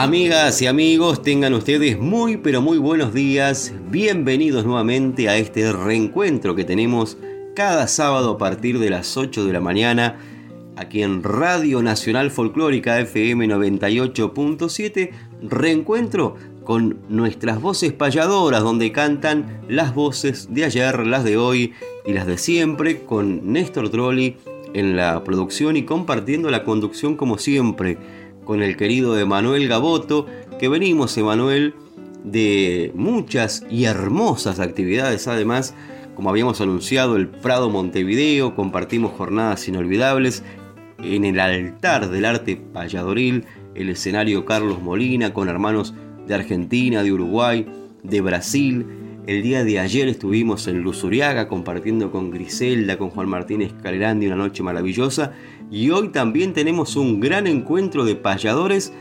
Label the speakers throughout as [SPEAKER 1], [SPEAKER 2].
[SPEAKER 1] Amigas y amigos, tengan ustedes muy pero muy buenos días. Bienvenidos nuevamente a este reencuentro que tenemos cada sábado a partir de las 8 de la mañana aquí en Radio Nacional Folclórica FM 98.7. Reencuentro con nuestras voces payadoras donde cantan las voces de ayer, las de hoy y las de siempre con Néstor Trolli en la producción y compartiendo la conducción como siempre con el querido Emanuel Gaboto, que venimos, Emanuel, de muchas y hermosas actividades, además, como habíamos anunciado, el Prado Montevideo, compartimos jornadas inolvidables en el altar del arte payadoril, el escenario Carlos Molina, con hermanos de Argentina, de Uruguay, de Brasil. El día de ayer estuvimos en Luzuriaga compartiendo con Griselda, con Juan Martínez Calerandi una noche maravillosa y hoy también tenemos un gran encuentro de payadores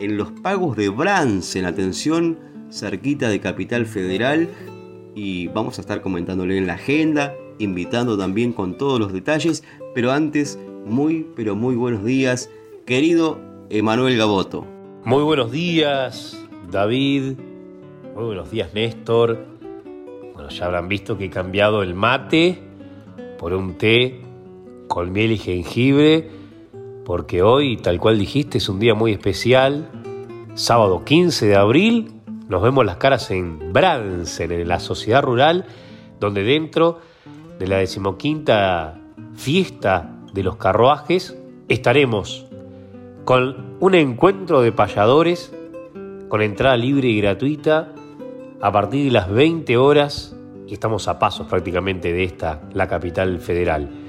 [SPEAKER 1] en los pagos de Brance, en atención, cerquita de Capital Federal. Y vamos a estar comentándole en la agenda, invitando también con todos los detalles. Pero antes, muy, pero muy buenos días, querido Emanuel Gaboto.
[SPEAKER 2] Muy buenos días, David. Muy buenos días, Néstor. Bueno, ya habrán visto que he cambiado el mate por un té con miel y jengibre, porque hoy, tal cual dijiste, es un día muy especial. Sábado 15 de abril, nos vemos las caras en Bransen, en la sociedad rural, donde dentro de la decimoquinta fiesta de los carruajes estaremos con un encuentro de payadores con entrada libre y gratuita a partir de las 20 horas y estamos a pasos prácticamente de esta, la capital federal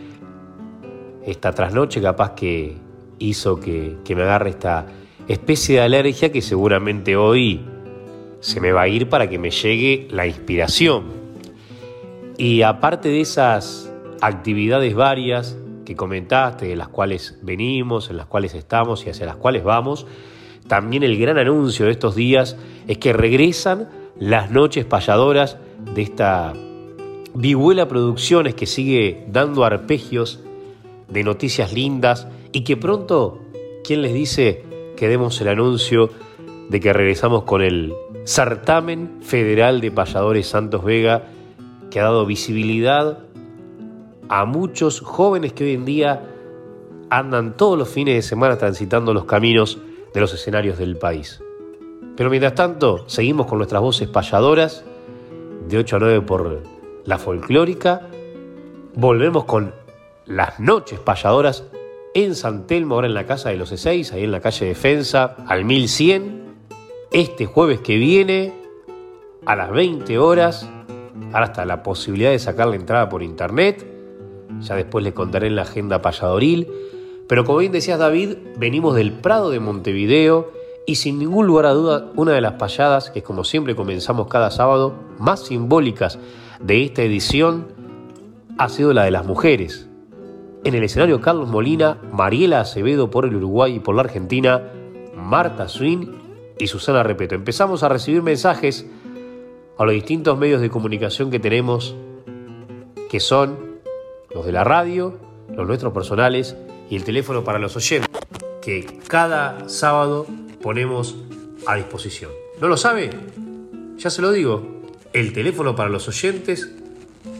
[SPEAKER 2] esta trasnoche capaz que hizo que, me agarre esta especie de alergia que seguramente hoy se me va a ir para que me llegue la inspiración. Y aparte de esas actividades varias que comentaste, de las cuales venimos, en las cuales estamos y hacia las cuales vamos, también el gran anuncio de estos días es que regresan las noches payadoras de esta Vihuela Producciones que sigue dando arpegios de noticias lindas y que pronto, ¿quién les dice que demos el anuncio de que regresamos con el certamen federal de payadores Santos Vega que ha dado visibilidad a muchos jóvenes que hoy en día andan todos los fines de semana transitando los caminos de los escenarios del país. Pero mientras tanto, seguimos con nuestras voces payadoras, de 8 a 9 por la folclórica. Volvemos con las noches payadoras en San Telmo, ahora en la casa de los E6, ahí en la calle Defensa, al 1100. Este jueves que viene, a las 20 horas, ahora está la posibilidad de sacar la entrada por internet. Ya después les contaré en la agenda payadoril. Pero como bien decías David, venimos del Prado de Montevideo y sin ningún lugar a duda, una de las payadas que como siempre comenzamos cada sábado, más simbólicas de esta edición, ha sido la de las mujeres. En el escenario Carlos Molina, Mariela Acevedo por el Uruguay y por la Argentina, Marta Swin y Susana Repeto. Empezamos a recibir mensajes a los distintos medios de comunicación que tenemos, que son los de la radio, los nuestros personales y el teléfono para los oyentes, que cada sábado ponemos a disposición. ¿No lo sabe? Ya se lo digo. El teléfono para los oyentes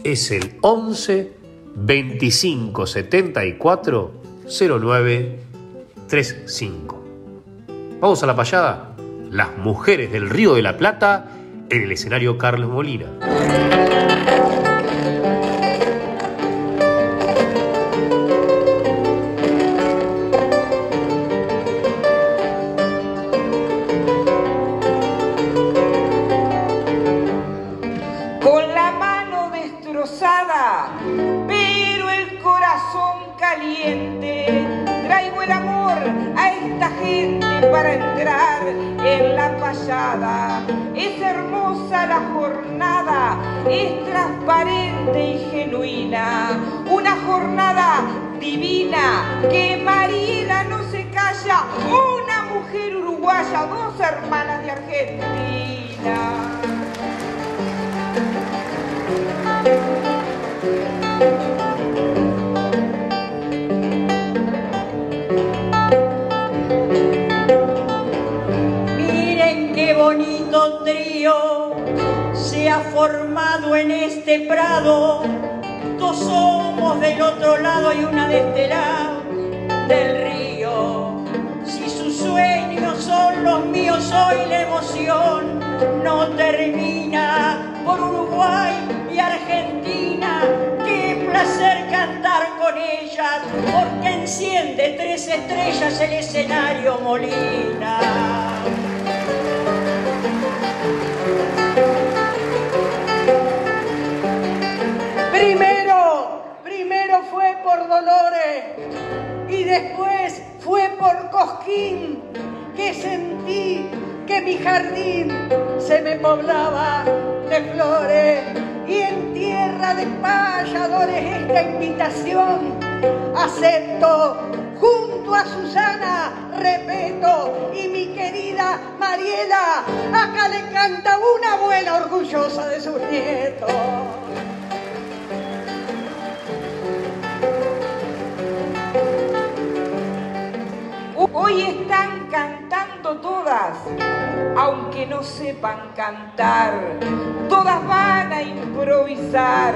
[SPEAKER 2] es el 11 25 74 09 35. Vamos a la payada. Las Mujeres del Río de la Plata en el escenario Carlos Molina.
[SPEAKER 3] Es hermosa la jornada, es transparente y genuina. Una jornada divina que Mariela no se calla. Una mujer uruguaya, dos hermanas de Argentina.
[SPEAKER 4] Formado en este prado, dos somos del otro lado y una de este lado del río. Si sus sueños son los míos, hoy la emoción no termina por Uruguay y Argentina. Qué placer cantar con ellas, porque enciende tres estrellas el escenario Molina. Dolores y después fue por Cosquín que sentí que mi jardín se me poblaba de flores y en tierra de payadores esta invitación acepto junto a Susana Repeto y mi querida Mariela acá le canta una abuela orgullosa de sus nietos.
[SPEAKER 3] Hoy están cantando todas, aunque no sepan cantar. Todas van a improvisar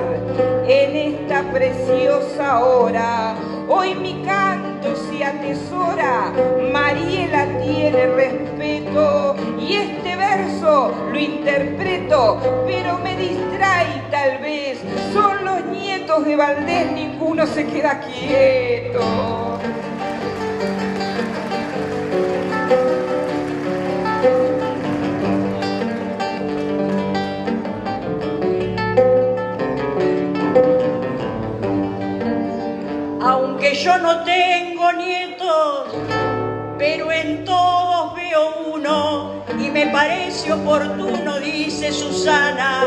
[SPEAKER 3] en esta preciosa hora. Hoy mi canto se atesora, Mariela tiene respeto y este verso lo interpreto, pero me distrae tal vez. Son los nietos de Valdés, ninguno se queda quieto.
[SPEAKER 4] Yo no tengo nietos, pero en todos veo uno y me parece oportuno, dice Susana,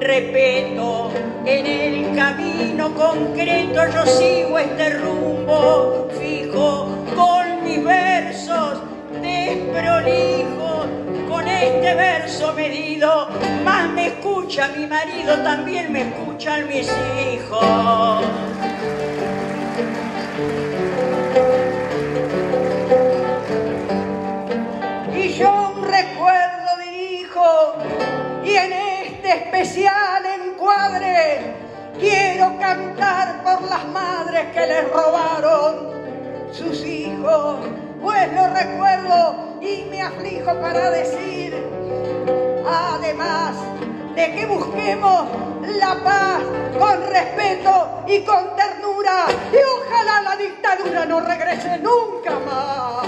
[SPEAKER 4] respeto, en el camino concreto yo sigo este rumbo fijo con mis versos desprolijo con este verso medido, más me escucha mi marido, también me escuchan mis hijos. Y yo un recuerdo dirijo, y en este especial encuadre quiero cantar por las madres que les robaron sus hijos. Pues lo recuerdo y me aflijo para decir, además que busquemos la paz con respeto y con ternura, y ojalá la dictadura no regrese nunca más.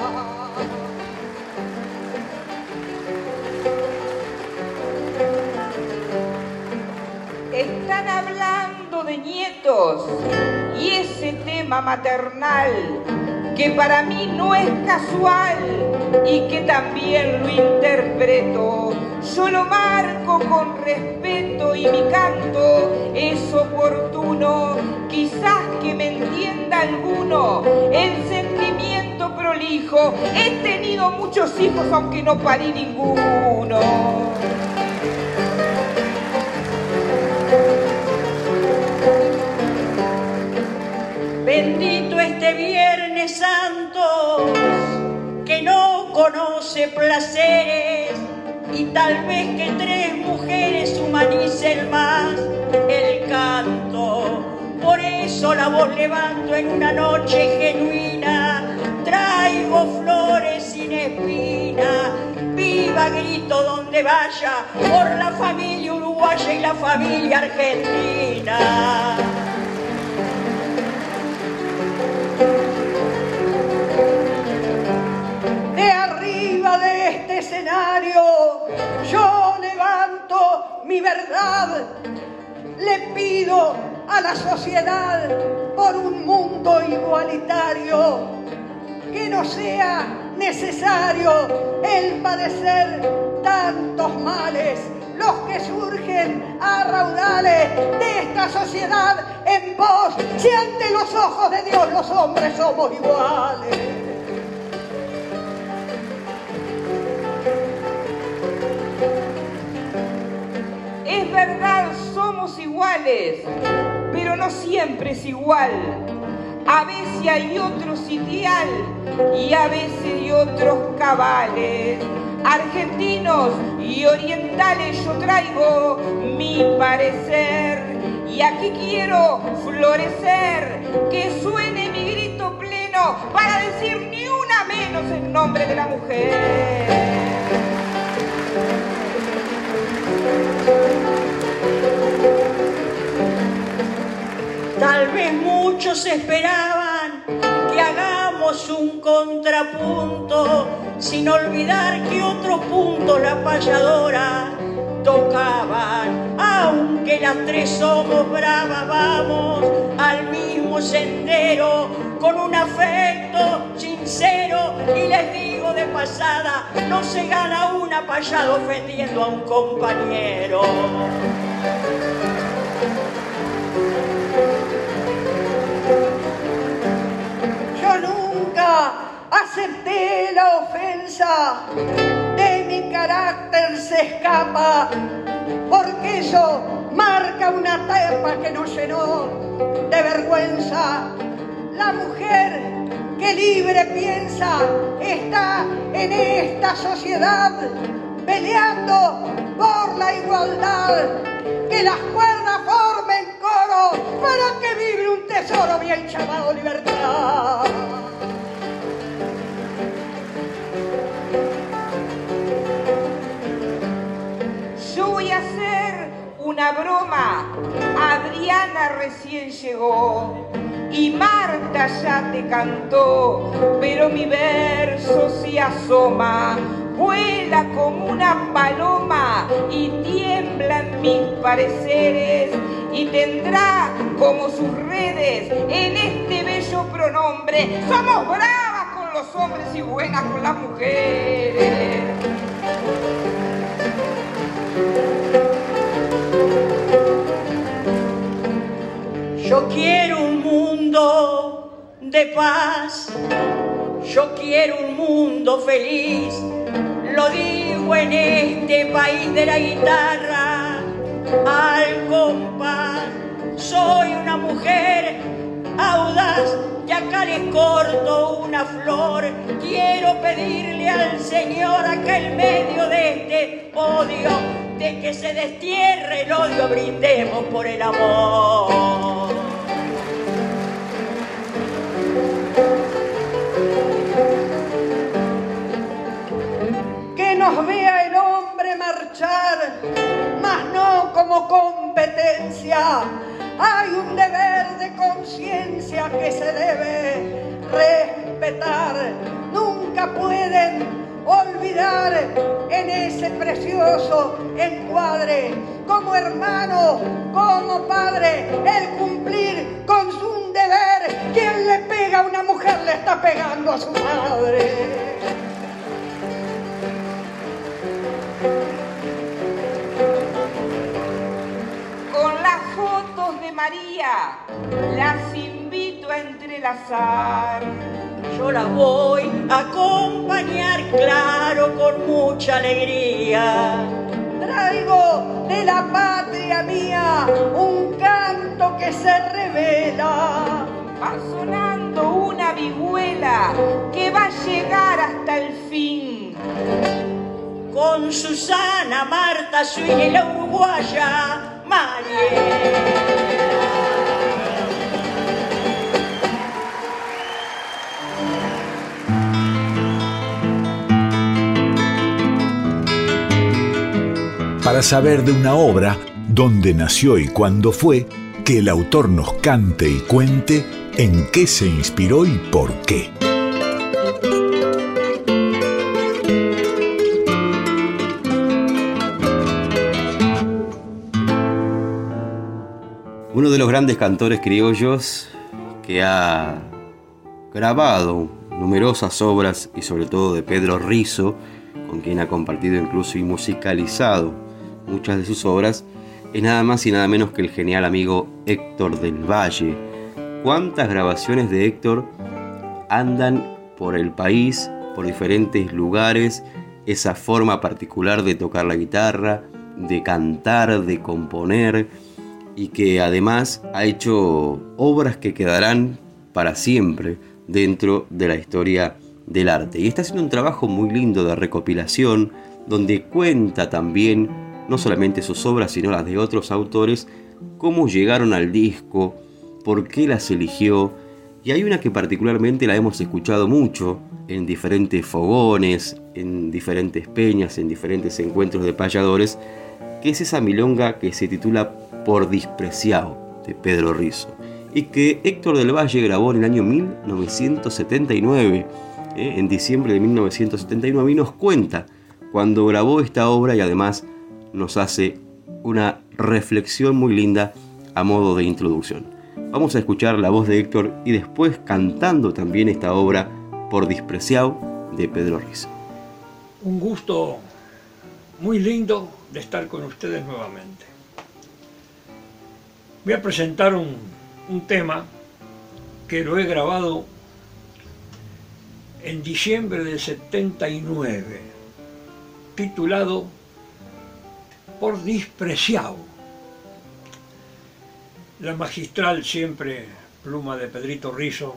[SPEAKER 3] Están hablando de nietos y ese tema maternal que para mí no es casual y que también lo interpreto. Yo lo marco con respeto y mi canto es oportuno, quizás que me entienda alguno, el sentimiento prolijo. He tenido muchos hijos aunque no parí ninguno.
[SPEAKER 4] Bendito este Viernes Santo que no conoce placeres y tal vez que tres mujeres humanicen más el canto. Por eso la voz levanto en una noche genuina, traigo flores sin espina, viva grito donde vaya por la familia uruguaya y la familia argentina. Yo levanto mi verdad, le pido a la sociedad por un mundo igualitario, que no sea necesario el padecer tantos males, los que surgen a raudales de esta sociedad en pos, si ante los ojos de Dios los hombres somos iguales.
[SPEAKER 3] Es verdad, somos iguales, pero no siempre es igual. A veces hay otros ideal y a veces hay otros cabales. Argentinos y orientales yo traigo mi parecer y aquí quiero florecer, que suene mi grito pleno para decir ni una menos en nombre de la mujer.
[SPEAKER 4] Tal vez muchos esperaban que hagamos un contrapunto, sin olvidar que otro punto la payadora tocaban. Aunque las tres somos bravas, vamos al mismo sendero, con un afecto sincero. Y les digo de pasada, no se gana una payada ofendiendo a un compañero. Yo nunca acepté la ofensa, de mi carácter se escapa, porque eso marca una tapa que nos llenó de vergüenza. La mujer que libre piensa está en esta sociedad peleando por la igualdad, que las cuerdas formen coro para que vibre un tesoro bien llamado libertad.
[SPEAKER 3] Yo voy a hacer una broma. Adriana recién llegó y Marta ya te cantó, pero mi verso se asoma, vuela como una paloma y tiembla en mis pareceres y tendrá como sus redes en este bello pronombre. Somos bravas con los hombres y buenas con las mujeres.
[SPEAKER 4] Yo quiero un mundo de paz, yo quiero un mundo feliz, lo digo en este país de la guitarra, al compás. Soy una mujer audaz y acá le corto una flor. Quiero pedirle al Señor a que en medio de este odio, de que se destierre el odio, brindemos por el amor. Nos vea el hombre marchar, mas no como competencia. Hay un deber de conciencia que se debe respetar. Nunca pueden olvidar en ese precioso encuadre, como hermano, como padre, el cumplir con su deber. Quien le pega a una mujer le está pegando a su madre.
[SPEAKER 3] Con las fotos de María las invito a entrelazar.
[SPEAKER 4] Yo la voy a acompañar, claro, con mucha alegría. Traigo de la patria mía un canto que se revela.
[SPEAKER 3] Va sonando una vihuela que va a llegar hasta el fin.
[SPEAKER 4] Con Susana, Marta, Swing y la uruguaya, Mariela.
[SPEAKER 5] para saber de una obra, dónde nació y cuándo fue, que el autor nos cante y cuente en qué se inspiró y por qué.
[SPEAKER 1] De los grandes cantores criollos que ha grabado numerosas obras y sobre todo de Pedro Rizo, con quien ha compartido incluso y musicalizado muchas de sus obras, es nada más y nada menos que el genial amigo Héctor del Valle. ¿Cuántas grabaciones de Héctor andan por el país, por diferentes lugares, esa forma particular de tocar la guitarra, de cantar, de componer, y que además ha hecho obras que quedarán para siempre dentro de la historia del arte. Y está haciendo un trabajo muy lindo de recopilación, donde cuenta también no solamente sus obras, sino las de otros autores, cómo llegaron al disco, por qué las eligió. Y hay una que particularmente la hemos escuchado mucho en diferentes fogones, en diferentes peñas, en diferentes encuentros de payadores, que es esa milonga que se titula Por despreciado de Pedro Rizo y que Héctor del Valle grabó en el año 1979, eh, en diciembre de 1979, y nos cuenta cuando grabó esta obra y además nos hace una reflexión muy linda a modo de introducción. Vamos a escuchar la voz de Héctor y después cantando también esta obra por despreciado de Pedro Rizo.
[SPEAKER 6] Un gusto muy lindo de estar con ustedes nuevamente. Voy a presentar un, un tema que lo he grabado en diciembre del 79, titulado Por despreciado. La magistral siempre pluma de Pedrito Rizo,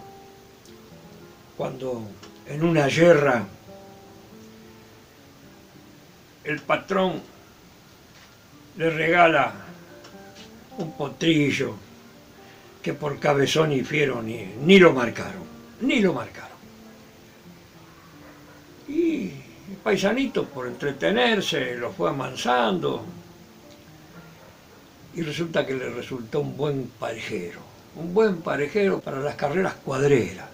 [SPEAKER 6] cuando en una guerra el patrón le regala un potrillo que por cabezón y fiero ni, ni lo marcaron, ni lo marcaron. Y el paisanito por entretenerse lo fue amansando y resulta que le resultó un buen parejero, un buen parejero para las carreras cuadreras.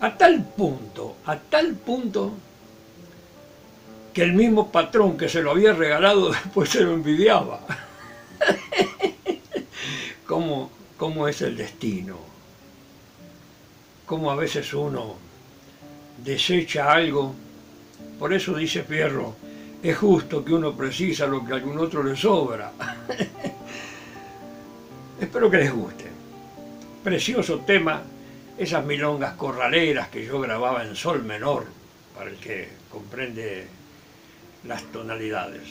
[SPEAKER 6] A tal punto, a tal punto que el mismo patrón que se lo había regalado después se lo envidiaba cómo, es el destino, cómo a veces uno desecha algo. Por eso dice Fierro, es justo que uno precisa lo que a algún otro le sobra. Espero que les guste. Precioso tema, esas milongas corraleras que yo grababa en sol menor, para el que comprende las tonalidades.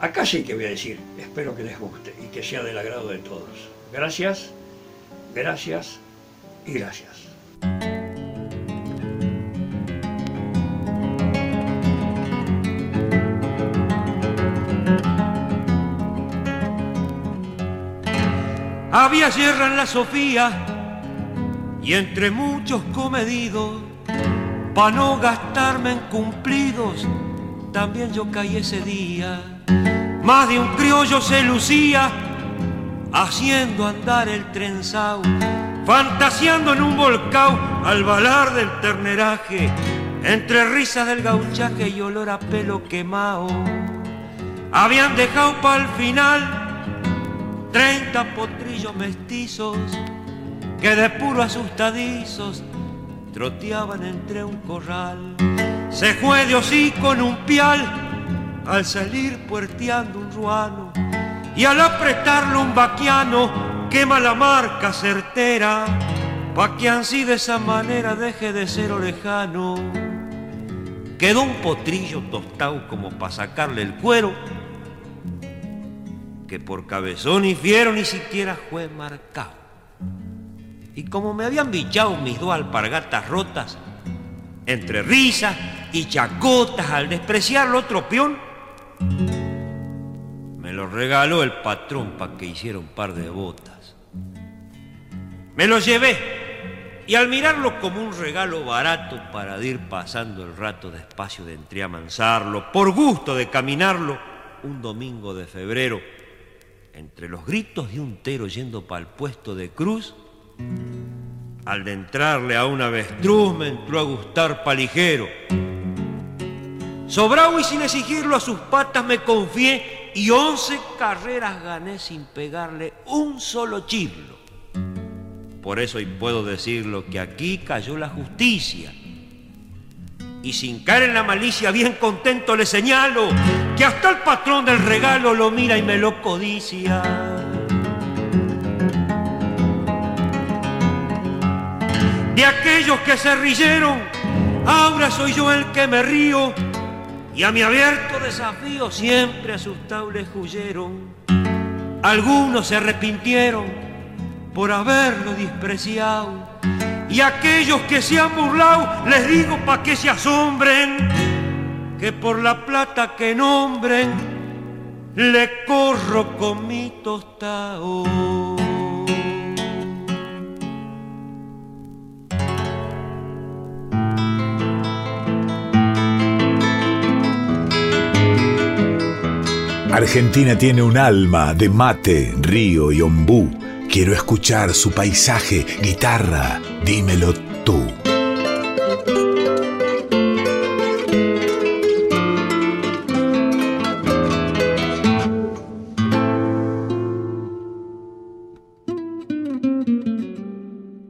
[SPEAKER 6] Acá sí que voy a decir, espero que les guste y que sea del agrado de todos. Gracias, gracias y gracias. Había sierra en la Sofía y entre muchos comedidos, para no gastarme en cumplidos, también yo caí ese día más de un criollo se lucía haciendo andar el trenzao, fantaseando en un volcán al balar del terneraje, entre risas del gauchaje y olor a pelo quemado. Habían dejado para el final treinta potrillos mestizos que de puro asustadizos troteaban entre un corral. Se fue de hocico en un pial al salir puerteando un ruano y al apretarlo un vaquiano quema la marca certera pa' que así de esa manera deje de ser orejano. Quedó un potrillo tostado como para sacarle el cuero que por cabezón y fiero ni siquiera fue marcado. Y como me habían bichado mis dos alpargatas rotas, entre risas y chacotas al despreciar otro peón, me lo regaló el patrón para que hiciera un par de botas. Me lo llevé y al mirarlo como un regalo barato para ir pasando el rato despacio de entreamansarlo, por gusto de caminarlo, un domingo de febrero, entre los gritos de un tero yendo para el puesto de cruz, al de entrarle a un avestruz me entró a gustar paligero. Sobrado y sin exigirlo a sus patas me confié y once carreras gané sin pegarle un solo chirlo. Por eso hoy puedo decirlo que aquí cayó la justicia. Y sin caer en la malicia, bien contento le señalo que hasta el patrón del regalo lo mira y me lo codicia. De aquellos que se rieron, ahora soy yo el que me río y a mi abierto desafío siempre asustables huyeron. Algunos se arrepintieron por haberlo despreciado. Y aquellos que se han burlado, les digo pa' que se asombren, que por la plata que nombren, le corro con mi tostado.
[SPEAKER 5] Argentina tiene un alma de mate, río y ombú. Quiero escuchar su paisaje, guitarra, dímelo tú.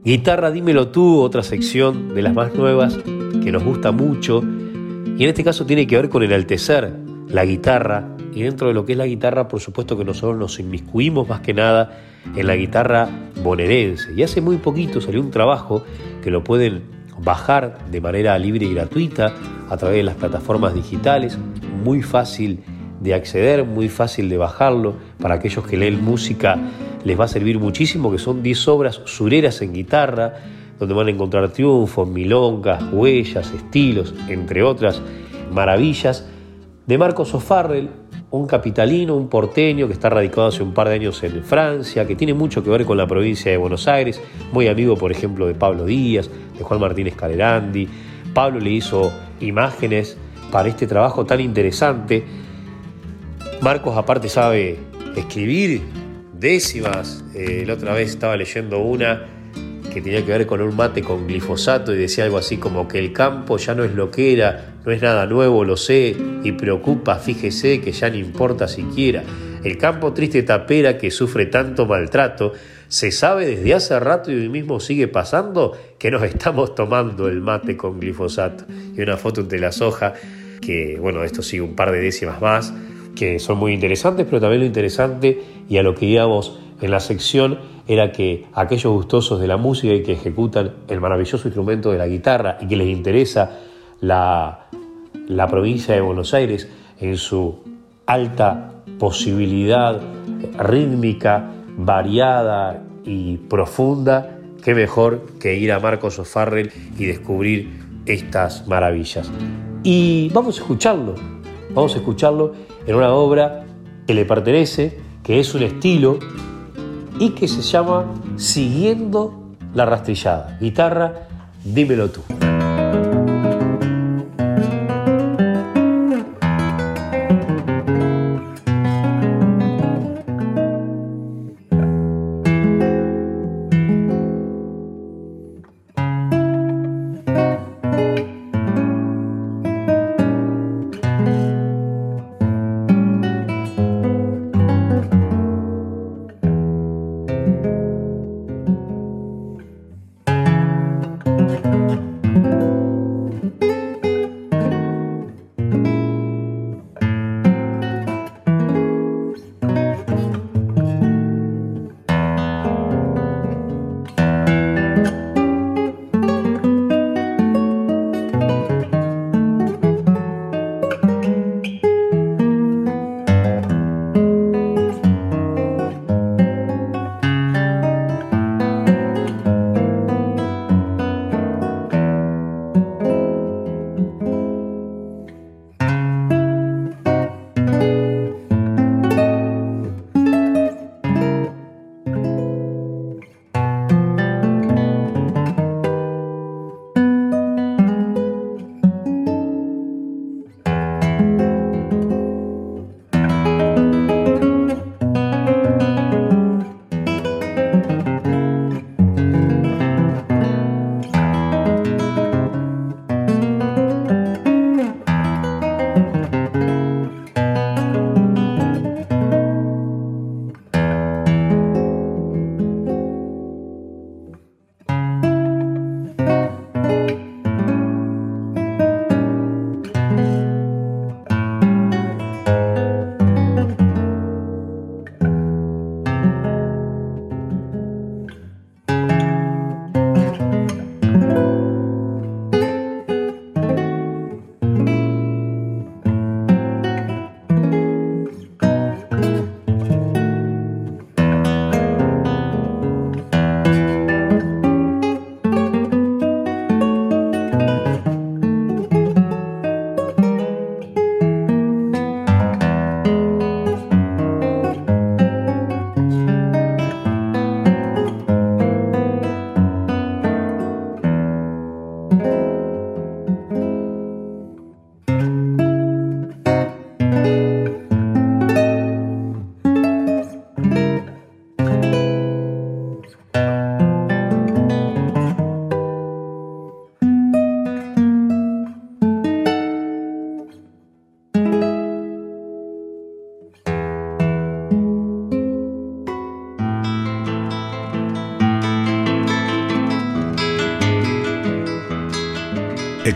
[SPEAKER 2] Guitarra, dímelo tú, otra sección de las más nuevas que nos gusta mucho y en este caso tiene que ver con enaltecer la guitarra y dentro de lo que es la guitarra, por supuesto que nosotros nos inmiscuimos más que nada en la guitarra bonaerense. Y hace muy poquito salió un trabajo que lo pueden bajar de manera libre y gratuita a través de las plataformas digitales, muy fácil de acceder, muy fácil de bajarlo. Para aquellos que leen música les va a servir muchísimo, que son 10 obras sureras en guitarra, donde van a encontrar triunfos, milongas, huellas, estilos, entre otras maravillas, de Marcos O'Farrell, un capitalino, un porteño que está radicado hace un par de años en Francia, que tiene mucho que ver con la provincia de Buenos Aires, muy amigo, por ejemplo, de Pablo Díaz, de Juan Martínez Calerandi. Pablo le hizo imágenes para este trabajo tan interesante. Marcos aparte sabe escribir décimas. Eh, la otra vez estaba leyendo una que tenía que ver con un mate con glifosato y decía algo así como que el campo ya no es lo que era, no es nada nuevo, lo sé, y preocupa, fíjese que ya no importa siquiera. El campo triste tapera que sufre tanto maltrato, se sabe desde hace rato y hoy mismo sigue pasando que nos estamos tomando el mate con glifosato. Y una foto entre las hojas, que bueno, esto sigue un par de décimas más, que son muy interesantes, pero también lo interesante y a lo que íbamos en la sección era que aquellos gustosos de la música y que ejecutan el maravilloso instrumento de la guitarra y que les interesa la, la provincia de Buenos Aires en su alta posibilidad rítmica, variada y profunda, qué mejor que ir a Marcos O'Farrell y descubrir estas maravillas. Y vamos a escucharlo, vamos a escucharlo en una obra que le pertenece, que es un estilo y que se llama Siguiendo la rastrillada. Guitarra, dímelo tú.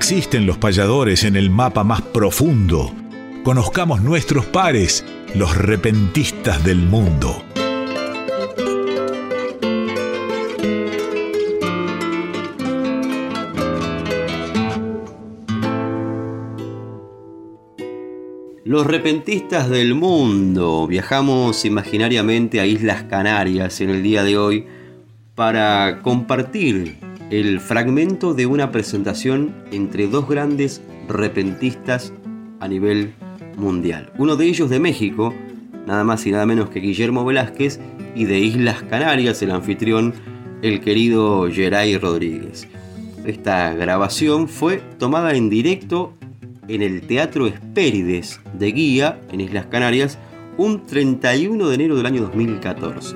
[SPEAKER 5] Existen los payadores en el mapa más profundo. Conozcamos nuestros pares, los repentistas del mundo.
[SPEAKER 1] Los repentistas del mundo. Viajamos imaginariamente a Islas Canarias en el día de hoy para compartir el fragmento de una presentación entre dos grandes repentistas a nivel mundial. Uno de ellos de México, nada más y nada menos que Guillermo Velázquez, y de Islas Canarias, el anfitrión, el querido Geray Rodríguez. Esta grabación fue tomada en directo en el Teatro Espérides de Guía, en Islas Canarias, un 31 de enero del año 2014.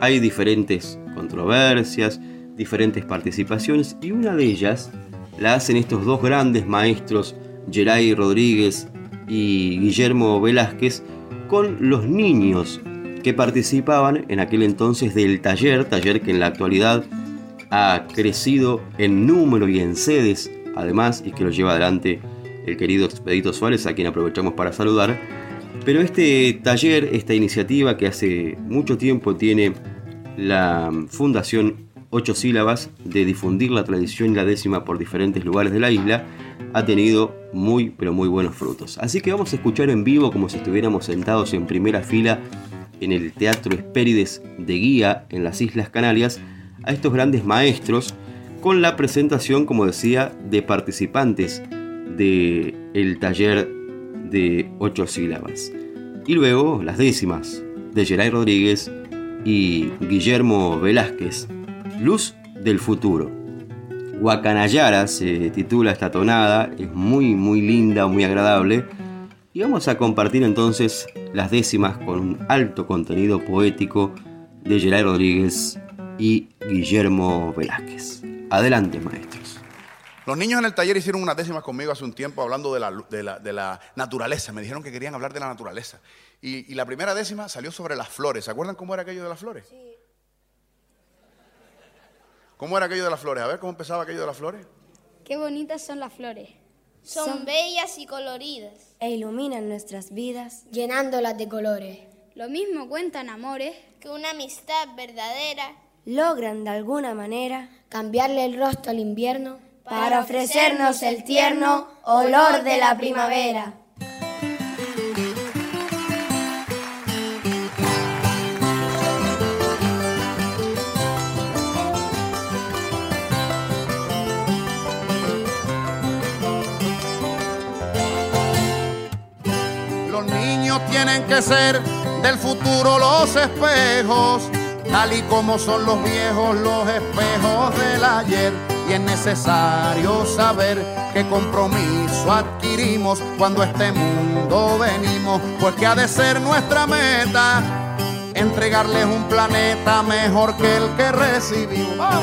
[SPEAKER 1] Hay diferentes controversias, diferentes participaciones y una de ellas la hacen estos dos grandes maestros, Geray Rodríguez y Guillermo Velázquez, con los niños que participaban en aquel entonces del taller, taller que en la actualidad ha crecido en número y en sedes, además, y que lo lleva adelante el querido Expedito Suárez, a quien aprovechamos para saludar. Pero este taller, esta iniciativa que hace mucho tiempo tiene la Fundación ocho sílabas de difundir la tradición y la décima por diferentes lugares de la isla, ha tenido muy pero muy buenos frutos. Así que vamos a escuchar en vivo como si estuviéramos sentados en primera fila en el Teatro Espérides de Guía en las Islas Canarias a estos grandes maestros con la presentación, como decía, de participantes del el taller de ocho sílabas. Y luego las décimas de Geray Rodríguez y Guillermo Velázquez, Luz del futuro. Guacanayara se titula esta tonada, es muy muy linda, muy agradable. Y vamos a compartir entonces las décimas con un alto contenido poético de Geray Rodríguez y Guillermo Velázquez. Adelante, maestros.
[SPEAKER 7] Los niños en el taller hicieron unas décimas conmigo hace un tiempo hablando de la, naturaleza. Me dijeron que querían hablar de la naturaleza. Y, y, la primera décima salió sobre las flores. ¿Se acuerdan cómo era aquello de las flores? Sí. ¿Cómo era aquello de las flores? A ver, ¿cómo empezaba aquello de las flores?
[SPEAKER 8] Qué bonitas son las flores.
[SPEAKER 9] Son, bellas y coloridas.
[SPEAKER 10] E iluminan nuestras vidas,
[SPEAKER 11] llenándolas de colores.
[SPEAKER 8] Lo mismo cuentan amores
[SPEAKER 9] que una amistad verdadera.
[SPEAKER 10] Logran de alguna manera
[SPEAKER 11] cambiarle el rostro al invierno
[SPEAKER 10] para ofrecernos el tierno olor de la primavera.
[SPEAKER 7] Tienen que ser del futuro los espejos, tal y como son los viejos los espejos del ayer. Y es necesario saber qué compromiso adquirimos cuando a este mundo venimos, pues que ha de ser nuestra meta entregarles un planeta mejor que el que recibimos.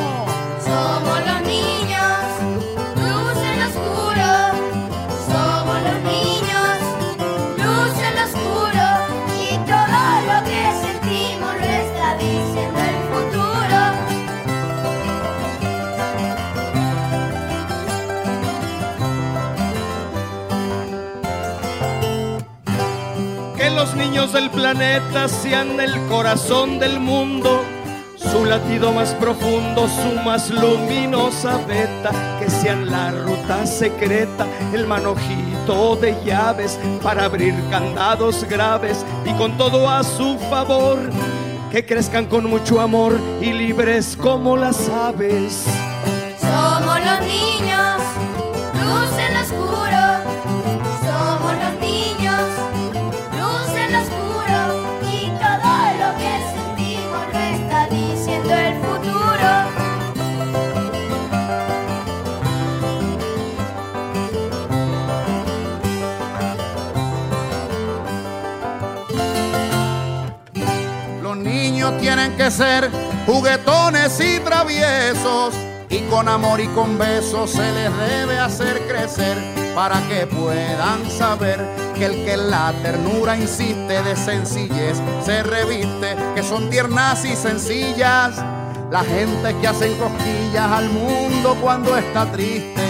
[SPEAKER 9] Somos los niños
[SPEAKER 12] del planeta sean el corazón del mundo, su latido más profundo, su más luminosa beta, que sean la ruta secreta, el manojito de llaves para abrir candados graves y con todo a su favor, que crezcan con mucho amor y libres como las aves.
[SPEAKER 9] Somos los niños,
[SPEAKER 7] que ser juguetones y traviesos y con amor y con besos se les debe hacer crecer para que puedan saber que el que la ternura insiste de sencillez se reviste, que son tiernas y sencillas. La gente que hacen cosquillas al mundo cuando está triste.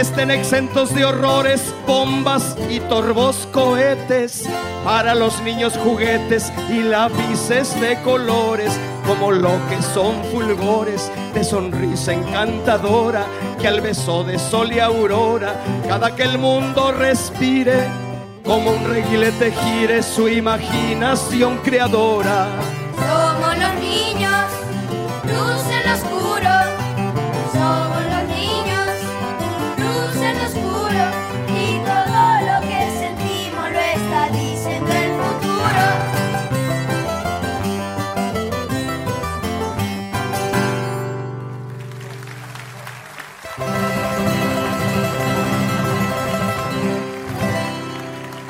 [SPEAKER 12] Estén exentos de horrores, bombas y torbos cohetes, para los niños juguetes y lápices de colores, como lo que son fulgores de sonrisa encantadora, que al beso de sol y aurora, cada que el mundo respire, como un reguilete gire su imaginación creadora.
[SPEAKER 9] Somos los niños, luz en oscuro. Somos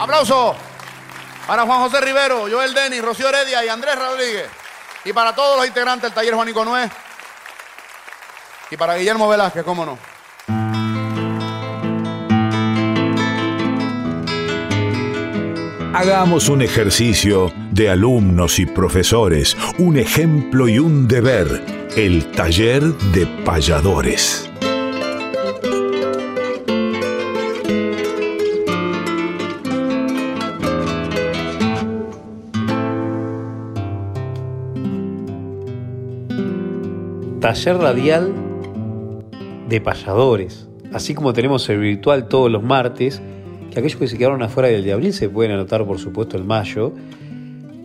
[SPEAKER 7] Aplauso para Juan José Rivero, Joel Denis, Rocío Heredia y Andrés Rodríguez. Y para todos los integrantes del taller Juanico Nuez. Y para Guillermo Velázquez, cómo no.
[SPEAKER 5] Hagamos un ejercicio de alumnos y profesores, un ejemplo y un deber, el taller de payadores.
[SPEAKER 2] Taller radial de payadores. Así como tenemos el virtual todos los martes, que aquellos que se quedaron afuera del de abril se pueden anotar, por supuesto, el mayo.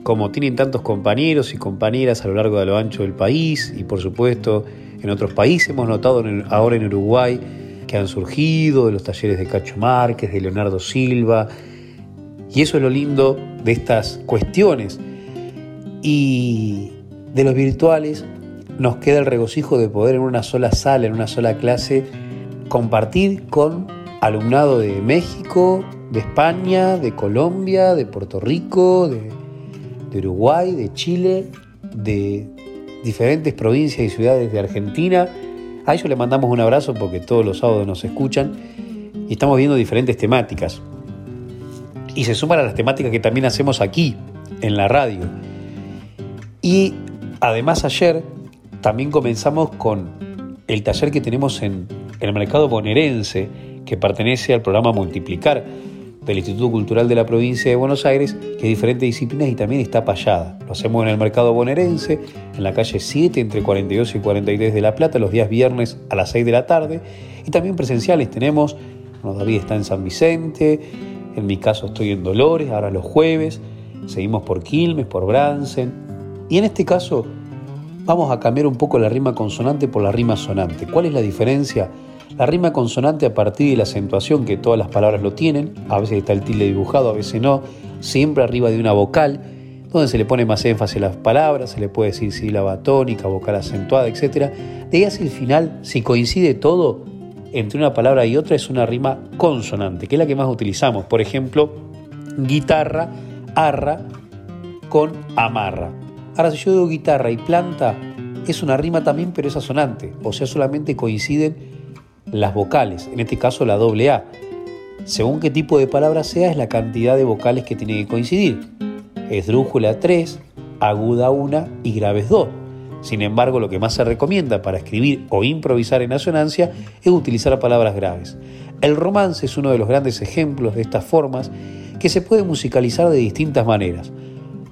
[SPEAKER 2] Como tienen tantos compañeros y compañeras a lo largo de lo ancho del país y, por supuesto, en otros países, hemos notado ahora en Uruguay que han surgido de los talleres de Cacho Márquez, de Leonardo Silva. Y eso es lo lindo de estas cuestiones. Y de los virtuales nos queda el regocijo de poder en una sola sala, en una sola clase, compartir con alumnado de México, de España, de Colombia, de Puerto Rico, de, Uruguay, de Chile, de diferentes provincias y ciudades de Argentina. A ellos les mandamos un abrazo porque todos los sábados nos escuchan y estamos viendo diferentes temáticas. Y se suman a las temáticas que también hacemos aquí, en la radio. Y además ayer también comenzamos con el taller que tenemos en, el mercado bonaerense, que pertenece al programa Multiplicar del Instituto Cultural de la Provincia de Buenos Aires, que es diferentes disciplinas y también está payada. Lo hacemos en el mercado bonaerense, en la calle 7, entre 42 y 43 de La Plata, los días viernes a las 6 de la tarde. Y también presenciales tenemos, bueno, David está en San Vicente, en mi caso estoy en Dolores, ahora los jueves, seguimos por Quilmes, por Bransen. Y en este caso vamos a cambiar un poco la rima consonante por la rima sonante. ¿Cuál es la diferencia? La rima consonante a partir de la acentuación que todas las palabras lo tienen, a veces está el tilde dibujado, a veces no, siempre arriba de una vocal, donde se le pone más énfasis a las palabras, se le puede decir sílaba tónica, vocal acentuada, etc. De ahí hacia el final, si coincide todo entre una palabra y otra, es una rima consonante, que es la que más utilizamos. Por ejemplo, guitarra, arra con amarra. Ahora, si yo digo guitarra y planta, es una rima también, pero es asonante, o sea, solamente coinciden las vocales, en este caso la doble A. Según qué tipo de palabra sea, es la cantidad de vocales que tiene que coincidir. Esdrújula 3, aguda 1 y graves 2. Sin embargo, lo que más se recomienda para escribir o improvisar en asonancia es utilizar palabras graves. El romance es uno de los grandes ejemplos de estas formas que se puede musicalizar de distintas maneras.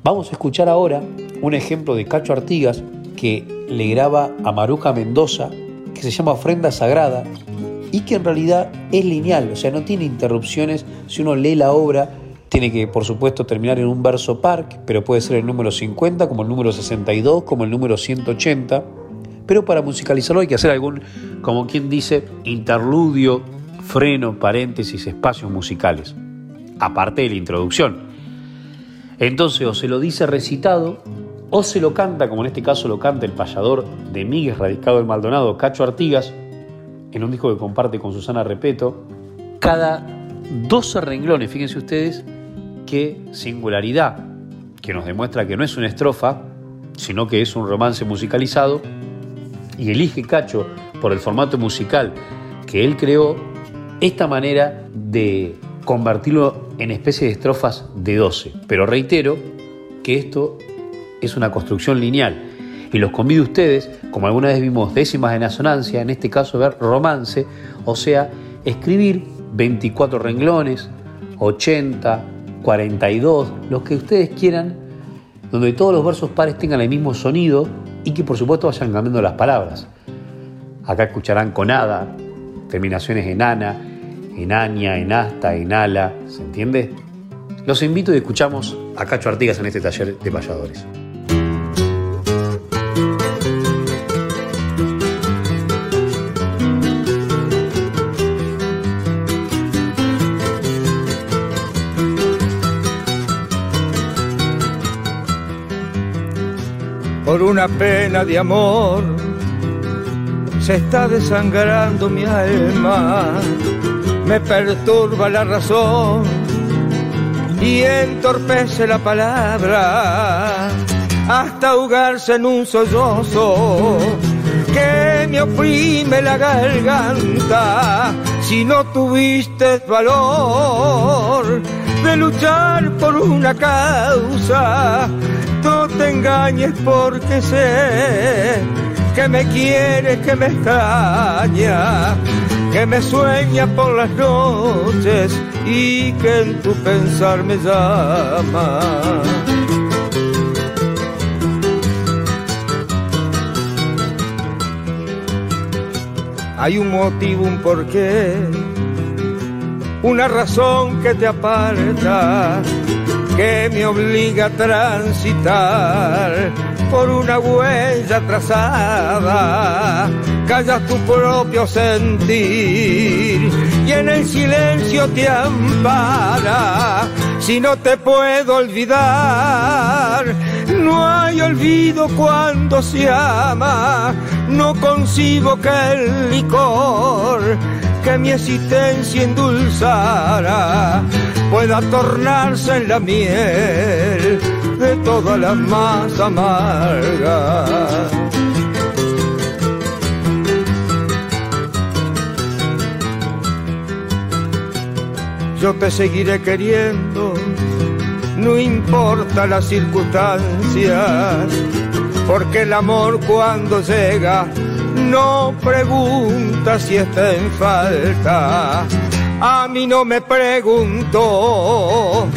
[SPEAKER 2] Vamos a escuchar ahora un ejemplo de Cacho Artigas que le graba a Maruja Mendoza, que se llama Ofrenda Sagrada, y que en realidad es lineal, o sea, no tiene interrupciones. Si uno lee la obra, tiene que, por supuesto, terminar en un verso par, pero puede ser el número 50, como el número 62, como el número 180. Pero para musicalizarlo hay que hacer algún, como quien dice, interludio freno, paréntesis, espacios musicales, aparte de la introducción. Entonces o se lo dice recitado o se lo canta, como en este caso lo canta el payador de Miguel Radicado del Maldonado, Cacho Artigas, en un disco que comparte con Susana Repeto, cada 12 renglones, fíjense ustedes qué singularidad, que nos demuestra que no es una estrofa, sino que es un romance musicalizado, y elige Cacho por el formato musical que él creó esta manera de convertirlo en especie de estrofas de 12. Pero reitero que esto es una construcción lineal y los convido a ustedes, como alguna vez vimos décimas en asonancia, en este caso ver romance, o sea, escribir 24 renglones, 80, 42, los que ustedes quieran, donde todos los versos pares tengan el mismo sonido y que por supuesto vayan cambiando las palabras. Acá escucharán con hada, terminaciones en ana, en aña, en hasta, en ala, ¿se entiende? Los invito y escuchamos a Cacho Artigas en este taller de payadores.
[SPEAKER 13] Por una pena de amor. Se está desangrando mi alma, me perturba la razón y entorpece la palabra hasta ahogarse en un sollozo que me oprime la garganta si no tuviste valor de luchar por una causa te engañes porque sé que me quieres, que me extraña, que me sueña por las noches y que en tu pensar me llama. Hay un motivo, un porqué, una razón que te aparta que me obliga a transitar por una huella trazada. Calla tu propio sentir y en el silencio te ampara. Si no te puedo olvidar, no hay olvido cuando se ama. No consigo que el licor que mi existencia endulzara pueda tornarse en la miel de toda la más amarga. Yo te seguiré queriendo, no importa las circunstancias, porque el amor cuando llega no pregunta si está en falta a mí no me preguntó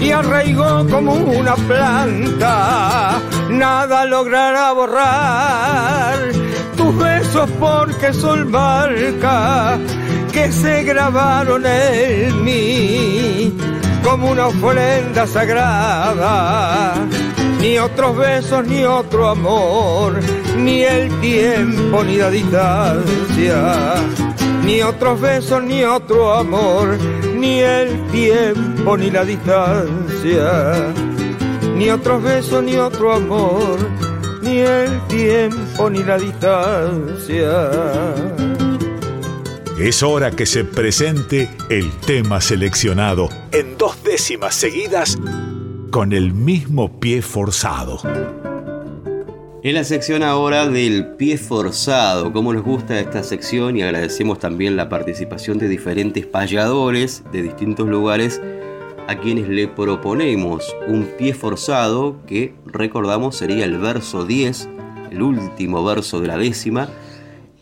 [SPEAKER 13] y arraigó como una planta, nada logrará borrar tus besos porque son marca que se grabaron en mí como una ofrenda sagrada. Ni otros besos, ni otro amor, ni el tiempo, ni la distancia ni otros besos, ni otro amor, ni el tiempo, ni la distancia, ni otros besos, ni otro amor, ni el tiempo, ni la distancia.
[SPEAKER 5] Es hora que se presente el tema seleccionado en dos décimas seguidas con el mismo pie forzado.
[SPEAKER 1] En la sección ahora del pie forzado, como nos gusta esta sección y agradecemos también la participación de diferentes payadores de distintos lugares a quienes le proponemos un pie forzado que recordamos sería el verso 10, el último verso de la décima,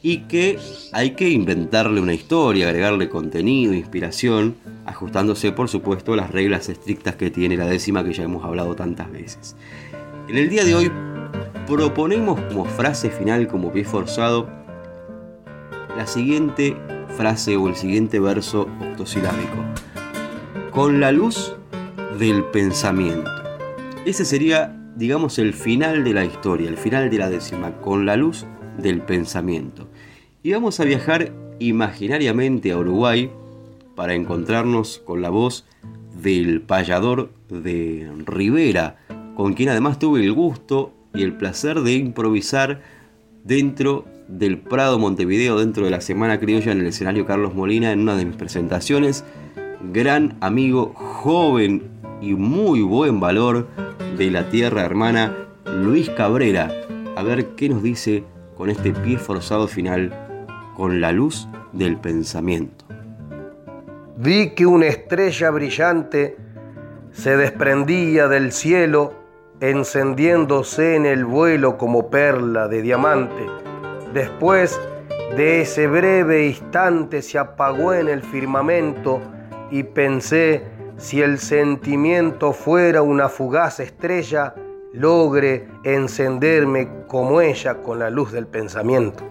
[SPEAKER 1] y que hay que inventarle una historia, agregarle contenido, inspiración, ajustándose por supuesto a las reglas estrictas que tiene la décima que ya hemos hablado tantas veces. En el día de hoy proponemos como frase final, como pie forzado, la siguiente frase o el siguiente verso octosilábico. Con la luz del pensamiento. Ese sería, digamos, el final de la historia, el final de la décima, con la luz del pensamiento. Y vamos a viajar imaginariamente a Uruguay, para encontrarnos con la voz del payador de Rivera, con quien además tuve el gusto y el placer de improvisar dentro del Prado Montevideo, dentro de la Semana Criolla en el escenario Carlos Molina, en una de mis presentaciones. Gran amigo, joven y muy buen valor de la tierra hermana, Luis Cabrera. A ver qué nos dice con este pie forzado final, con la luz del pensamiento.
[SPEAKER 14] Vi que una estrella brillante se desprendía del cielo, encendiéndose en el vuelo como perla de diamante. Después de ese breve instante se apagó en el firmamento y pensé si el sentimiento fuera una fugaz estrella, logre encenderme como ella con la luz del pensamiento.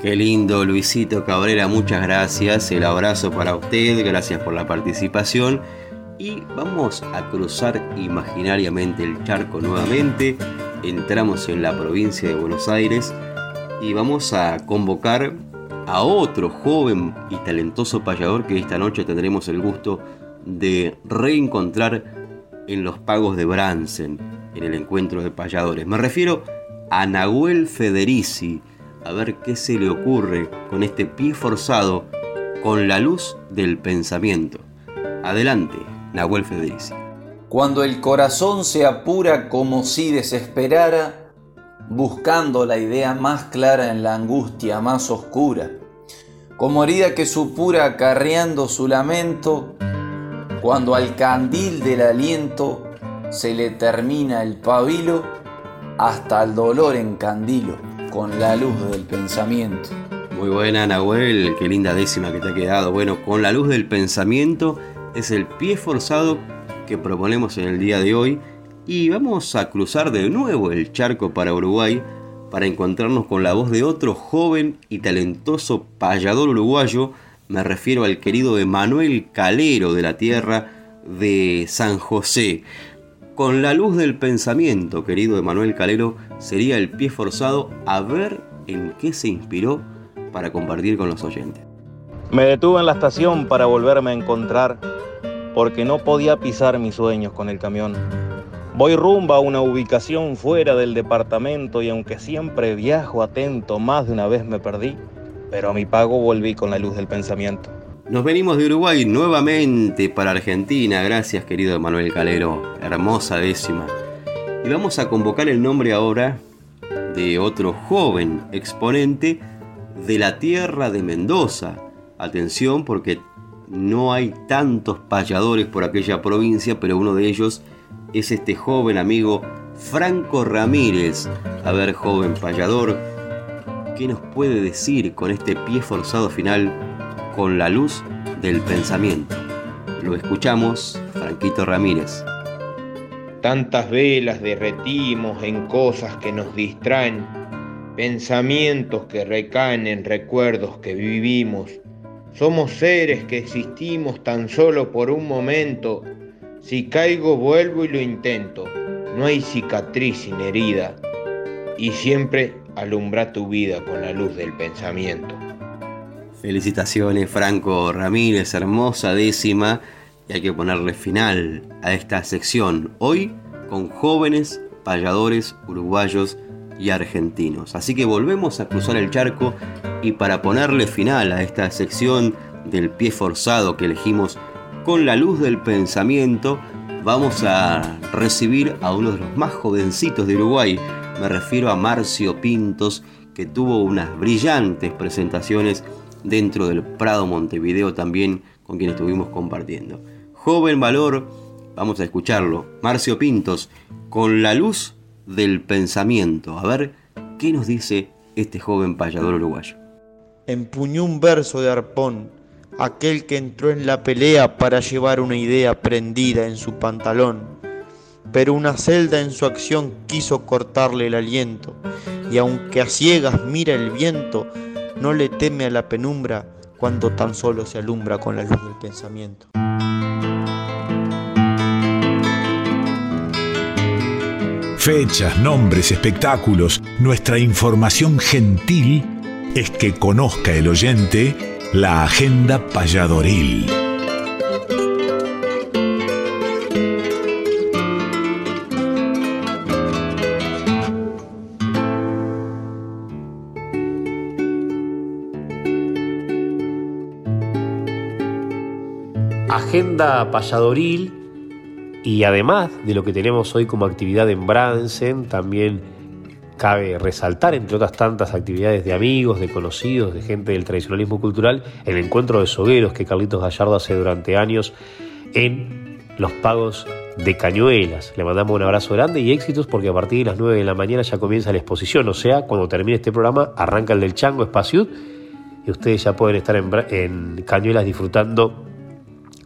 [SPEAKER 1] Qué lindo, Luisito Cabrera, muchas gracias. El abrazo para usted, gracias por la participación. Y vamos a cruzar imaginariamente el charco nuevamente. Entramos en la provincia de Buenos Aires y vamos a convocar a otro joven y talentoso payador que esta noche tendremos el gusto de reencontrar en los pagos de Bransen, en el encuentro de payadores. Me refiero a Nahuel Federici, a ver qué se le ocurre con este pie forzado con la luz del pensamiento. Adelante, Nahuel Federici.
[SPEAKER 15] Cuando el corazón se apura como si desesperara, buscando la idea más clara en la angustia más oscura, como herida que supura acarreando su lamento, cuando al candil del aliento se le termina el pabilo, hasta el dolor encandilo con la luz del pensamiento.
[SPEAKER 1] Muy buena, Nahuel, qué linda décima que te ha quedado. Bueno, con la luz del pensamiento es el pie forzado que proponemos en el día de hoy y vamos a cruzar de nuevo el charco para Uruguay para encontrarnos con la voz de otro joven y talentoso payador uruguayo, me refiero al querido Emanuel Calero de la tierra de San José. Con la luz del pensamiento, querido Emanuel Calero, sería el pie forzado a ver en qué se inspiró para compartir con los oyentes.
[SPEAKER 16] Me detuve en la estación para volverme a encontrar, porque no podía pisar mis sueños con el camión. Voy rumbo a una ubicación fuera del departamento y aunque siempre viajo atento, más de una vez me perdí, pero a mi pago volví con la luz del pensamiento.
[SPEAKER 1] Nos venimos de Uruguay nuevamente para Argentina, gracias querido Manuel Calero, hermosa décima. Y vamos a convocar el nombre ahora de otro joven exponente de la tierra de Mendoza. Atención porque no hay tantos payadores por aquella provincia, pero uno de ellos es este joven amigo Franco Ramírez. A ver, joven payador, ¿qué nos puede decir con este pie forzado final con la luz del pensamiento. Lo escuchamos, Franquito Ramírez.
[SPEAKER 17] Tantas velas derretimos en cosas que nos distraen, pensamientos que recaen en recuerdos que vivimos. Somos seres que existimos tan solo por un momento. Si caigo vuelvo y lo intento. No hay cicatriz sin herida. Y siempre alumbra tu vida con la luz del pensamiento.
[SPEAKER 1] Felicitaciones Franco Ramírez, hermosa décima y hay que ponerle final a esta sección hoy con jóvenes payadores uruguayos y argentinos. Así que volvemos a cruzar el charco y para ponerle final a esta sección del pie forzado que elegimos con la luz del pensamiento, vamos a recibir a uno de los más jovencitos de Uruguay. Me refiero a Marcio Pintos, que tuvo unas brillantes presentaciones dentro del Prado Montevideo también con quien estuvimos compartiendo. Joven valor, vamos a escucharlo. Marcio Pintos, con la luz del pensamiento. A ver qué nos dice este joven payador uruguayo.
[SPEAKER 18] Empuñó un verso de arpón, aquel que entró en la pelea para llevar una idea prendida en su pantalón. Pero una celda en su acción quiso cortarle el aliento, y aunque a ciegas mira el viento, no le teme a la penumbra cuando tan solo se alumbra con la luz del pensamiento.
[SPEAKER 5] Fechas, nombres, espectáculos, nuestra información gentil es que conozca el oyente la agenda payadoril.
[SPEAKER 2] Agenda payadoril y además de lo que tenemos hoy como actividad en Bransen, también cabe resaltar, entre otras tantas actividades de amigos, de conocidos, de gente del tradicionalismo cultural, el encuentro de sogueros que Carlitos Gallardo hace durante años en los pagos de Cañuelas. Le mandamos un abrazo grande y éxitos porque a partir de las 9 de la mañana ya comienza la exposición, o sea, cuando termine este programa arranca el del Chango Espaciud y ustedes ya pueden estar en Cañuelas disfrutando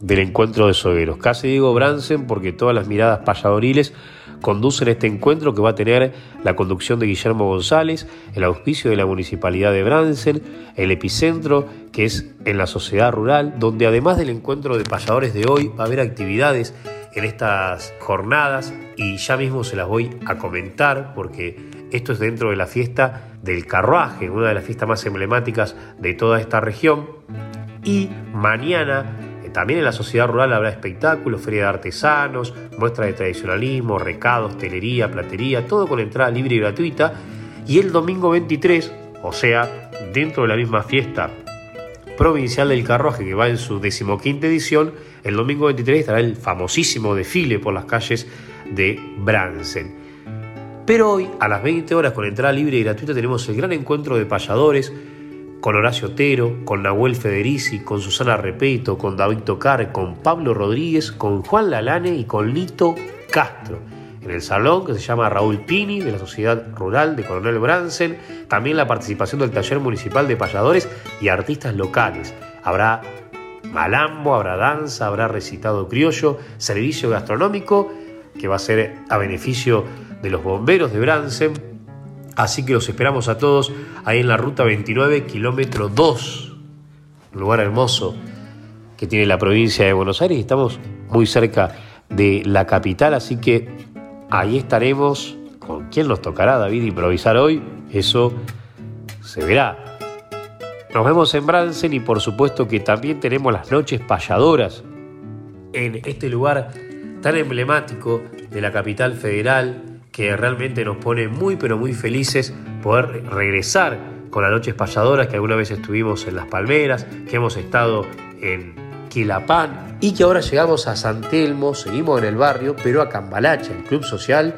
[SPEAKER 2] del encuentro de sogueros. Casi digo Bransen porque todas las miradas payadoriles conducen este encuentro que va a tener la conducción de Guillermo González, el auspicio de la Municipalidad de Bransen, el epicentro que es en la sociedad rural, donde además del encuentro de payadores de hoy va a haber actividades en estas jornadas y ya mismo se las voy a comentar porque esto es dentro de la fiesta del carruaje, una de las fiestas más emblemáticas de toda esta región. Y mañana también en la sociedad rural habrá espectáculos, feria de artesanos, muestras de tradicionalismo, recados, hostelería, platería, todo con entrada libre y gratuita. Y el domingo 23, o sea, dentro de la misma fiesta provincial del carruaje que va en su decimoquinta edición, el domingo 23 estará el famosísimo desfile por las calles de Bransen. Pero hoy, a las 20 horas con entrada libre y gratuita, tenemos el gran encuentro de payadores con Horacio Otero, con Nahuel Federici, con Susana Repeto, con David Tocar, con Pablo Rodríguez, con Juan Lalane y con Lito Castro. En el salón que se llama Raúl Pini de la Sociedad Rural de Coronel Bransen, también la participación del Taller Municipal de Payadores y artistas locales. Habrá malambo, habrá danza, habrá recitado criollo, servicio gastronómico que va a ser a beneficio de los bomberos de Bransen, Así que los esperamos a todos ahí en la ruta 29, kilómetro 2, un lugar hermoso que tiene la provincia de Buenos Aires. Estamos muy cerca de la capital, así que ahí estaremos. ¿Con quién nos tocará, David, improvisar hoy? Eso se verá. Nos vemos en Bransen y por supuesto que también tenemos las noches payadoras en este lugar tan emblemático de la capital federal que realmente nos pone muy pero muy felices poder regresar con las noches payadoras que alguna vez estuvimos en Las Palmeras, que hemos estado en Quilapán y que ahora llegamos a San Telmo, seguimos en el barrio, pero a Cambalache, el Club Social,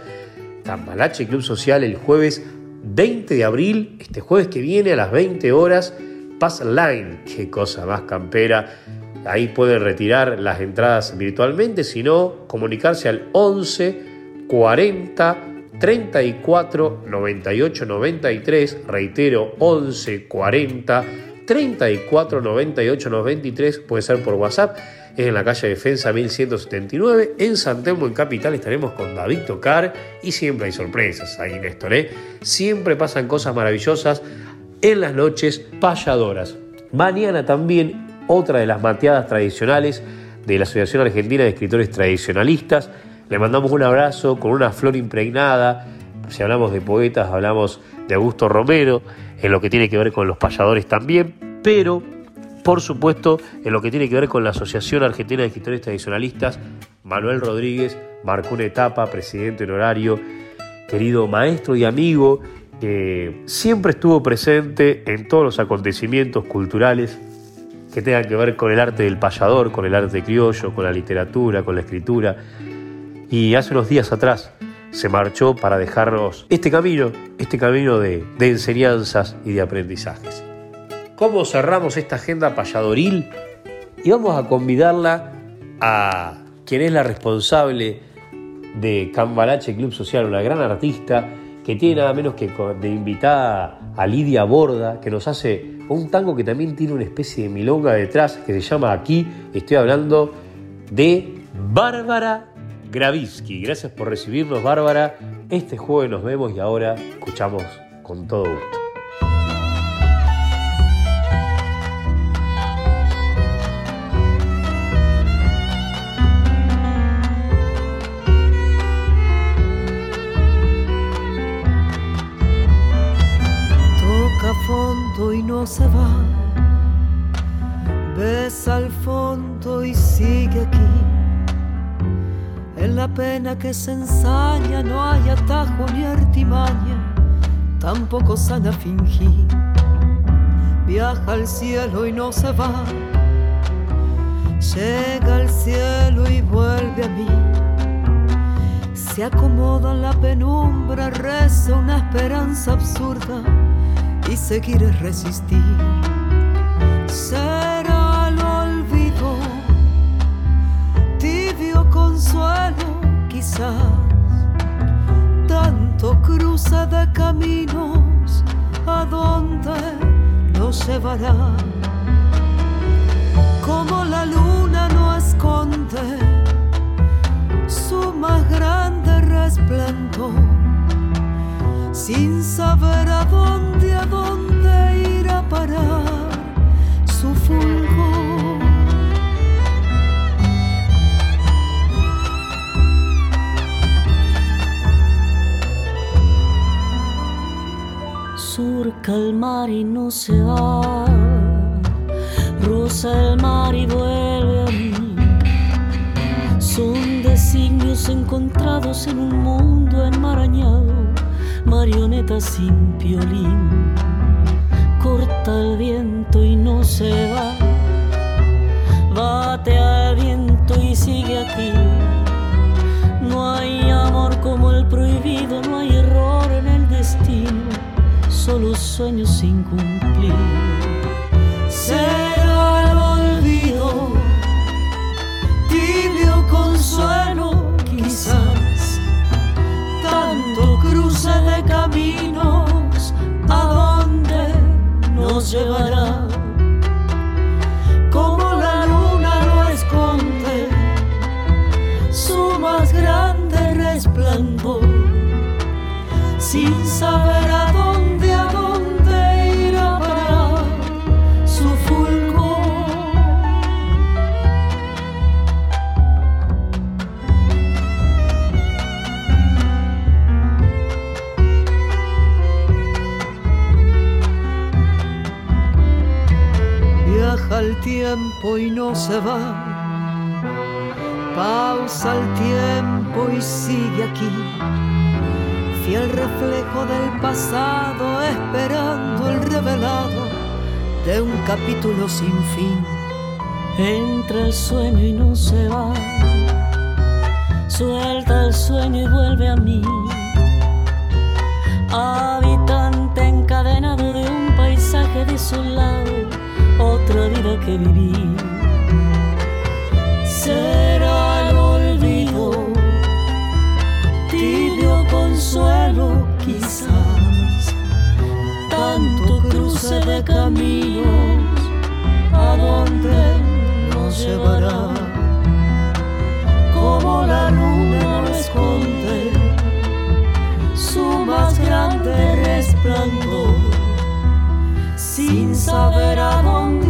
[SPEAKER 2] Cambalache Club Social el jueves 20 de abril, este jueves que viene a las 20 horas, Pass Line, qué cosa más campera. Ahí pueden retirar las entradas virtualmente, si no, comunicarse al 11 40 34 98 93, reitero 11 40 34 98 93, puede ser por WhatsApp, es en la calle Defensa 1179, en San Telmo, en Capital, estaremos con David Tocar y siempre hay sorpresas ahí, Néstor, ¿eh? siempre pasan cosas maravillosas en las noches payadoras. Mañana también otra de las mateadas tradicionales de la Asociación Argentina de Escritores Tradicionalistas, le mandamos un abrazo con una flor impregnada. Si hablamos de poetas, hablamos de Augusto Romero, en lo que tiene que ver con los payadores también, pero por supuesto en lo que tiene que ver con la Asociación Argentina de Escritores Tradicionalistas, Manuel Rodríguez marcó una etapa, presidente honorario, querido maestro y amigo, que siempre estuvo presente en todos los acontecimientos culturales que tengan que ver con el arte del payador, con el arte criollo, con la literatura, con la escritura y hace unos días atrás se marchó para dejarnos este camino, este camino de, enseñanzas y de aprendizajes. ¿Cómo cerramos esta agenda payadoril? Y vamos a convidarla a quien es la responsable de Cambalache Club Social, una gran artista que tiene nada menos que de invitada a Lidia Borda, que nos hace un tango que también tiene una especie de milonga detrás, que se llama Aquí, estoy hablando de Bárbara Gravisky. Gracias por recibirnos, Bárbara. Este jueves nos vemos y ahora escuchamos con todo gusto.
[SPEAKER 19] Y no se va. Besa al fondo y sigue aquí en la pena que se ensaña no hay atajo ni artimaña, tampoco sana fingir. Viaja al cielo y no se va. llega al cielo y vuelve a mí. Se acomoda en la penumbra, reza una esperanza absurda y seguiré resistir. Será tanto cruza de caminos, ¿a dónde nos llevará? Como la luna no esconde su más grande resplandor, sin saber a dónde, a dónde ir a parar su fulgor.
[SPEAKER 20] Surca el mar y no se va, rosa el mar y vuelve a mí. Son designios encontrados en un mundo enmarañado, marionetas sin violín. Corta el viento y no se va, bate al viento y sigue aquí. No hay amor como el prohibido, no hay error en el destino, solo sueños sin cumplir.
[SPEAKER 19] Será el olvido, tibio consuelo quizás, tanto cruce de caminos, ¿a dónde nos llevará? Como la luna no esconde su más grande resplandor, sin saber y no se va. Pausa el tiempo y sigue aquí. Fiel reflejo del pasado, esperando el revelado de un capítulo sin fin.
[SPEAKER 20] Entra el sueño y no se va. Suelta el sueño y vuelve a mí. Habitante encadenado de un paisaje desolado, que viví.
[SPEAKER 19] Será el olvido, tibio consuelo quizás, tanto cruce de caminos, ¿a dónde nos llevará? Como la luna no esconde su más grande resplandor, sin saber a dónde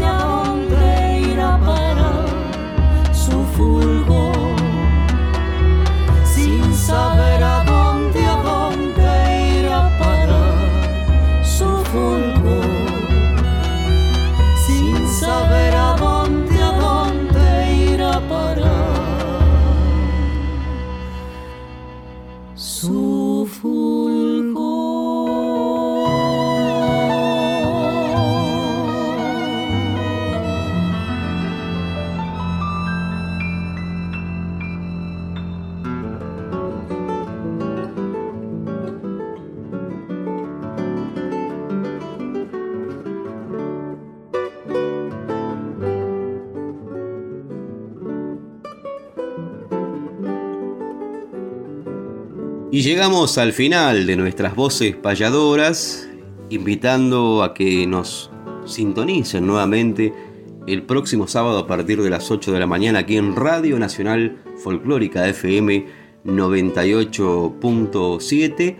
[SPEAKER 1] Y llegamos al final de nuestras voces payadoras, invitando a que nos sintonicen nuevamente el próximo sábado a partir de las 8 de la mañana aquí en Radio Nacional Folclórica FM 98.7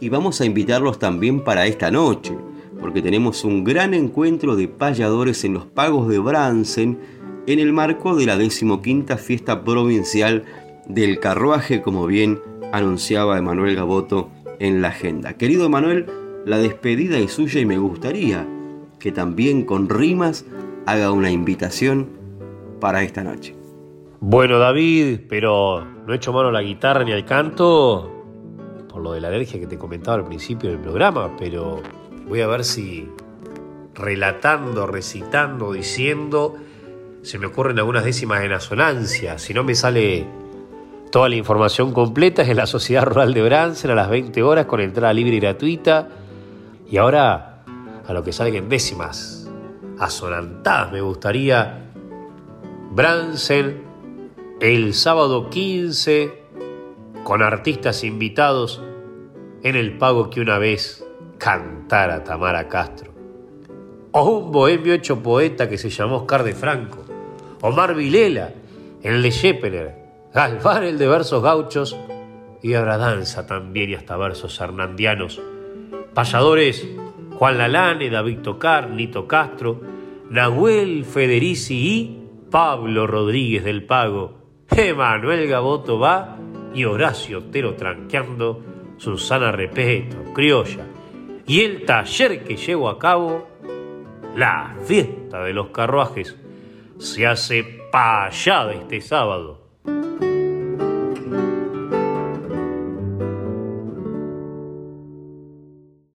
[SPEAKER 1] y vamos a invitarlos también para esta noche, porque tenemos un gran encuentro de payadores en los pagos de Bransen en el marco de la decimoquinta fiesta provincial del carruaje, como bien anunciaba Emanuel Gaboto en la agenda. Querido Emanuel, la despedida es suya y me gustaría que también con rimas haga una invitación para esta noche.
[SPEAKER 2] Bueno, David, pero no he hecho mano a la guitarra ni al canto por lo de la alergia que te comentaba al principio del programa, pero voy a ver si relatando, recitando, diciendo, se me ocurren algunas décimas en asonancia. Si no me sale toda la información completa, es en la Sociedad Rural de Bransen a las 20 horas con entrada libre y gratuita. Y ahora, a lo que salgan décimas asonantadas, me gustaría Bransen el sábado 15 con artistas invitados en el pago que una vez cantara Tamara Castro. O un bohemio hecho poeta que se llamó Oscar de Franco. Omar Vilela, el de Scheppener. Galván el de versos gauchos. Y ahora danza también y hasta versos hernandianos. Payadores Juan Lalane, David Tocar, Nito Castro, Nahuel Federici y Pablo Rodríguez del Pago. Emanuel Gaboto va y Horacio Otero tranqueando, Susana Repeto, criolla, y el taller que llevo a cabo, la fiesta de los carruajes, se hace payada este sábado